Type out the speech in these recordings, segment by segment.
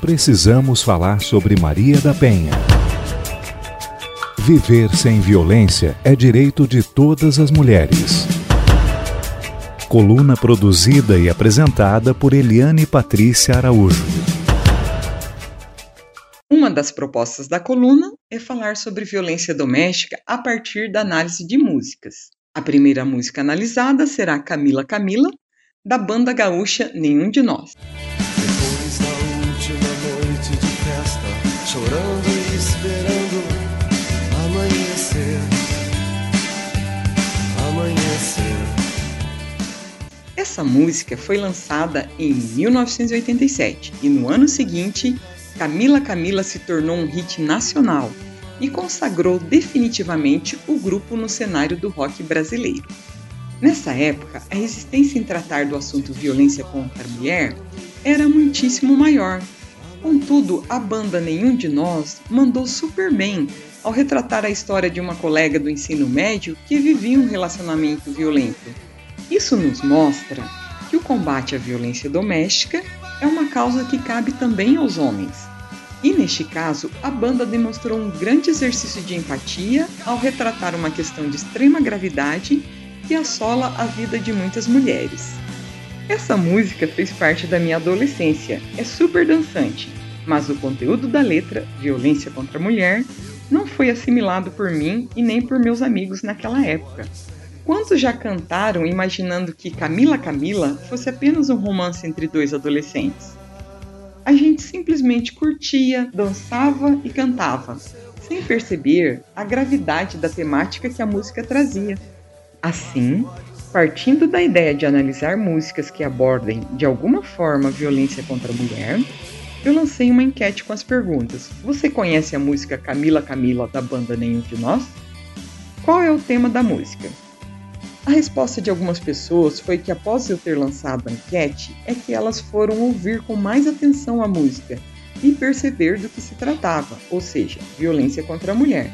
precisamos falar sobre Maria da Penha. Viver sem violência é direito de todas as mulheres. Coluna produzida e apresentada por Eliane Patrícia Araújo. Uma das propostas da coluna é falar sobre violência doméstica a partir da análise de músicas. A primeira música analisada será Camila Camila, da banda gaúcha Nenhum de Nós. Chorando e esperando amanhecer. Amanhecer. Essa música foi lançada em 1987 e no ano seguinte, Camila Camila se tornou um hit nacional e consagrou definitivamente o grupo no cenário do rock brasileiro. Nessa época, a resistência em tratar do assunto violência contra a mulher era muitíssimo maior. Contudo, a banda Nenhum de Nós mandou super bem ao retratar a história de uma colega do ensino médio que vivia um relacionamento violento. Isso nos mostra que o combate à violência doméstica é uma causa que cabe também aos homens. E neste caso, a banda demonstrou um grande exercício de empatia ao retratar uma questão de extrema gravidade que assola a vida de muitas mulheres. Essa música fez parte da minha adolescência, é super dançante, mas o conteúdo da letra, violência contra a mulher, não foi assimilado por mim e nem por meus amigos naquela época. Quantos já cantaram imaginando que Camila Camila fosse apenas um romance entre dois adolescentes? A gente simplesmente curtia, dançava e cantava, sem perceber a gravidade da temática que a música trazia. Assim, partindo da ideia de analisar músicas que abordem de alguma forma a violência contra a mulher, eu lancei uma enquete com as perguntas: Você conhece a música Camila Camila da banda Nenhum de Nós? Qual é o tema da música? A resposta de algumas pessoas foi que após eu ter lançado a enquete, é que elas foram ouvir com mais atenção a música e perceber do que se tratava, ou seja, violência contra a mulher.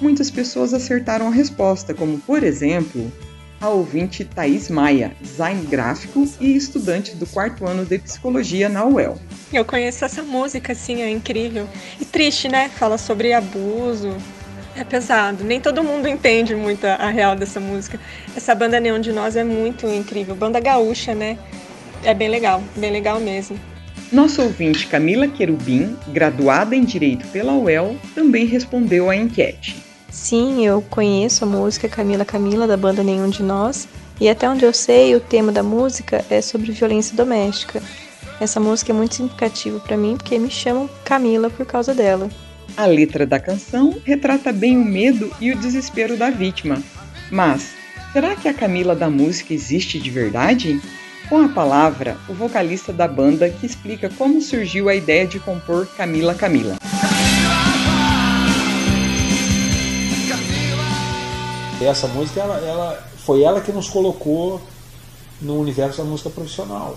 Muitas pessoas acertaram a resposta, como por exemplo, a ouvinte Thaís Maia, design gráfico e estudante do quarto ano de psicologia na UEL. Eu conheço essa música, assim, é incrível. E triste, né? Fala sobre abuso. É pesado. Nem todo mundo entende muito a, a real dessa música. Essa banda Neon de Nós é muito incrível. Banda gaúcha, né? É bem legal, bem legal mesmo. Nosso ouvinte Camila Querubim, graduada em Direito pela UEL, também respondeu à enquete. Sim, eu conheço a música Camila Camila da banda Nenhum de Nós, e até onde eu sei, o tema da música é sobre violência doméstica. Essa música é muito significativa para mim porque me chamam Camila por causa dela. A letra da canção retrata bem o medo e o desespero da vítima. Mas, será que a Camila da música existe de verdade? Com a palavra, o vocalista da banda que explica como surgiu a ideia de compor Camila Camila. Essa música ela, ela, foi ela que nos colocou no universo da música profissional.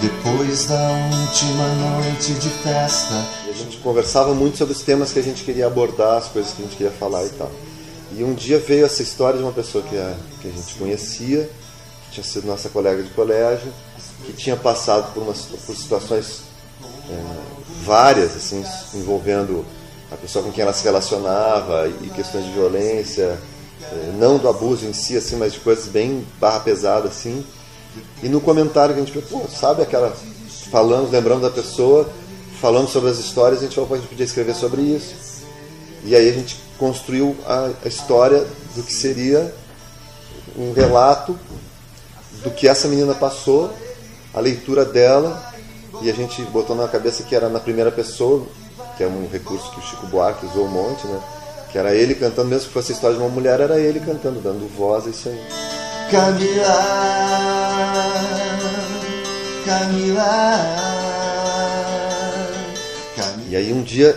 Depois da última noite de festa. a gente conversava muito sobre os temas que a gente queria abordar, as coisas que a gente queria falar e tal. E um dia veio essa história de uma pessoa que a, que a gente conhecia, que tinha sido nossa colega de colégio, que tinha passado por, umas, por situações é, várias, assim, envolvendo a pessoa com quem ela se relacionava e questões de violência, é, não do abuso em si, assim, mas de coisas bem barra pesada, assim. E no comentário que a gente pô, sabe aquela. Falamos, lembrando da pessoa, falando sobre as histórias, a gente falou, pô, a gente podia escrever sobre isso. E aí a gente construiu a, a história do que seria um relato do que essa menina passou, a leitura dela, e a gente botou na cabeça que era na primeira pessoa, que é um recurso que o Chico Buarque usou um monte, né? Que era ele cantando, mesmo que fosse a história de uma mulher, era ele cantando, dando voz a isso aí. Camila, Camila, Camila. E aí um dia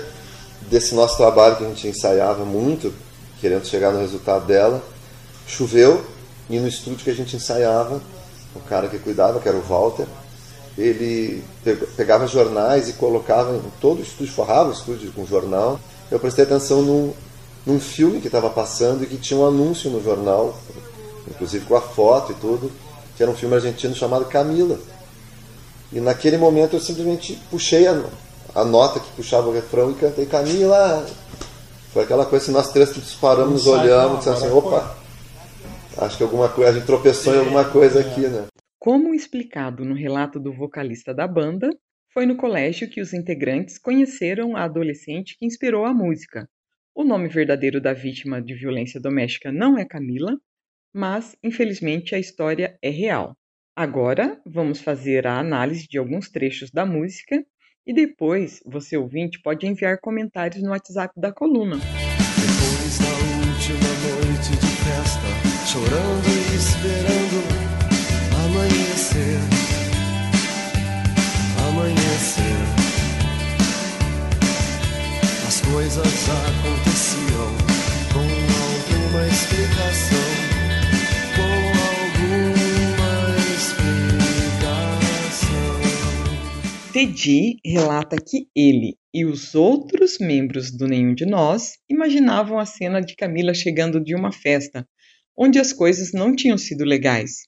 desse nosso trabalho que a gente ensaiava muito, querendo chegar no resultado dela, choveu e no estúdio que a gente ensaiava, o cara que cuidava, que era o Walter, ele pegava jornais e colocava em todo o estúdio, forrava o estúdio com jornal. Eu prestei atenção num, num filme que estava passando e que tinha um anúncio no jornal, inclusive com a foto e tudo, que era um filme argentino chamado Camila. E naquele momento eu simplesmente puxei a, a nota que puxava o refrão e cantei Camila. Foi aquela coisa que nós três disparamos, nos olhamos e dissemos assim, opa, acho que alguma coisa, a gente tropeçou em alguma coisa aqui, né? Como explicado no relato do vocalista da banda, foi no colégio que os integrantes conheceram a adolescente que inspirou a música. O nome verdadeiro da vítima de violência doméstica não é Camila, mas infelizmente a história é real. Agora vamos fazer a análise de alguns trechos da música e depois você ouvinte pode enviar comentários no WhatsApp da coluna. Depois da última noite de festa, chorando amanhecer. Amanhecer. As coisas aconteciam com alguma explicação. Com alguma explicação. Teddy relata que ele e os outros membros do Nenhum de Nós imaginavam a cena de Camila chegando de uma festa, onde as coisas não tinham sido legais,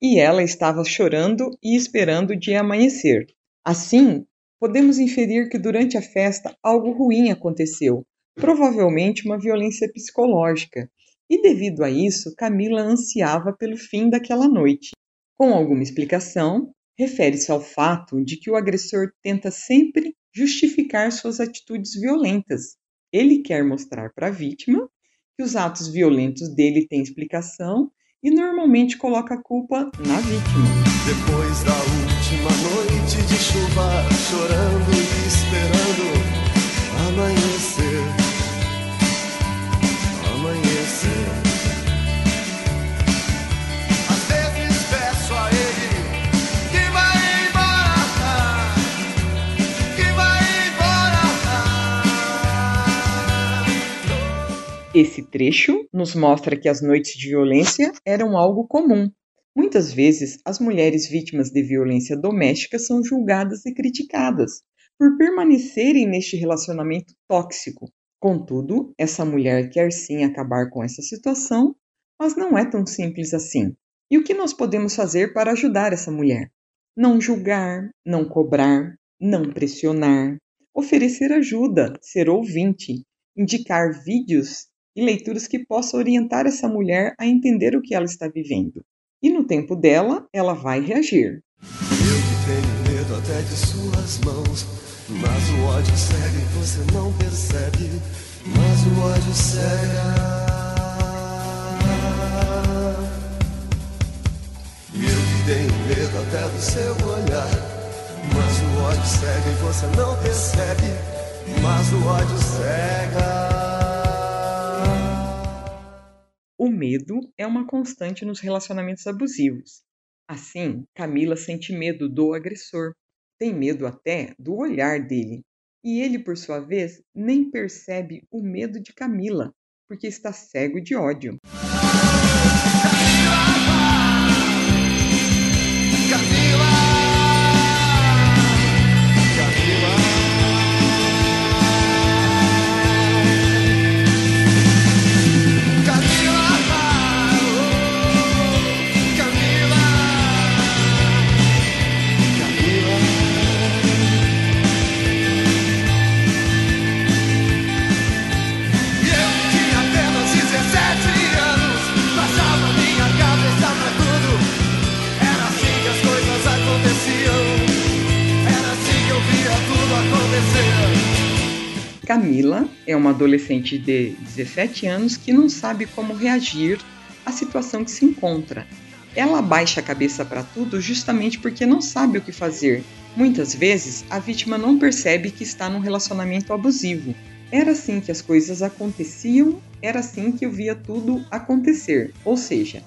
e ela estava chorando e esperando o dia amanhecer. Assim, podemos inferir que durante a festa algo ruim aconteceu, provavelmente uma violência psicológica, e devido a isso, Camila ansiava pelo fim daquela noite. Com alguma explicação, refere-se ao fato de que o agressor tenta sempre justificar suas atitudes violentas. Ele quer mostrar para a vítima que os atos violentos dele têm explicação e normalmente coloca a culpa na vítima. Depois da última noite de chuva, chorando e esperando Esse trecho nos mostra que as noites de violência eram algo comum. Muitas vezes, as mulheres vítimas de violência doméstica são julgadas e criticadas por permanecerem neste relacionamento tóxico. Contudo, essa mulher quer sim acabar com essa situação, mas não é tão simples assim. E o que nós podemos fazer para ajudar essa mulher? Não julgar, não cobrar, não pressionar, oferecer ajuda, ser ouvinte, indicar vídeos e leituras que possam orientar essa mulher a entender o que ela está vivendo. E no tempo dela, ela vai reagir. Eu que tenho medo até de suas mãos. Mas o ódio cega e você não percebe. Mas o ódio cega. Eu que tenho medo até do seu olhar. Mas o ódio cega e você não percebe. Mas o ódio cega. Medo é uma constante nos relacionamentos abusivos. Assim, Camila sente medo do agressor, tem medo até do olhar dele. E ele, por sua vez, nem percebe o medo de Camila, porque está cego de ódio. Camila é uma adolescente de 17 anos que não sabe como reagir à situação que se encontra. Ela abaixa a cabeça para tudo justamente porque não sabe o que fazer. Muitas vezes, a vítima não percebe que está num relacionamento abusivo. Era assim que as coisas aconteciam, era assim que eu via tudo acontecer. Ou seja,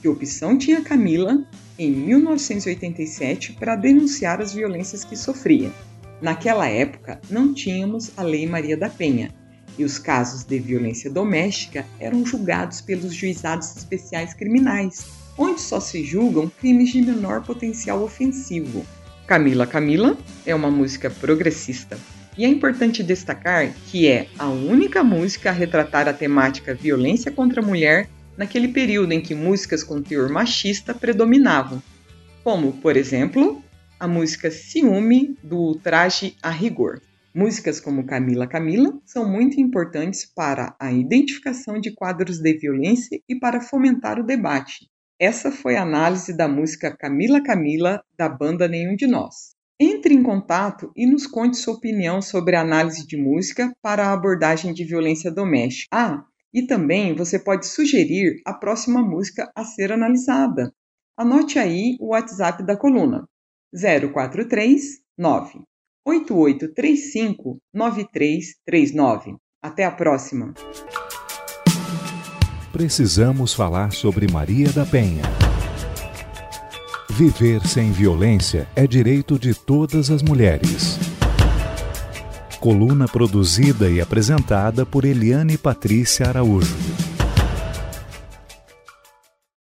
que opção tinha Camila em 1987 para denunciar as violências que sofria? Naquela época, não tínhamos a Lei Maria da Penha, e os casos de violência doméstica eram julgados pelos juizados especiais criminais, onde só se julgam crimes de menor potencial ofensivo. Camila Camila é uma música progressista, e é importante destacar que é a única música a retratar a temática violência contra a mulher naquele período em que músicas com teor machista predominavam, como, por exemplo, a música Ciúme, do Traje a Rigor. Músicas como Camila Camila são muito importantes para a identificação de quadros de violência e para fomentar o debate. Essa foi a análise da música Camila Camila da banda Nenhum de Nós. Entre em contato e nos conte sua opinião sobre a análise de música para a abordagem de violência doméstica. Ah, e também você pode sugerir a próxima música a ser analisada. Anote aí o WhatsApp da coluna: 043 9 8835 9339. Até a próxima! Precisamos falar sobre Maria da Penha. Viver sem violência é direito de todas as mulheres. Coluna produzida e apresentada por Eliane Patrícia Araújo.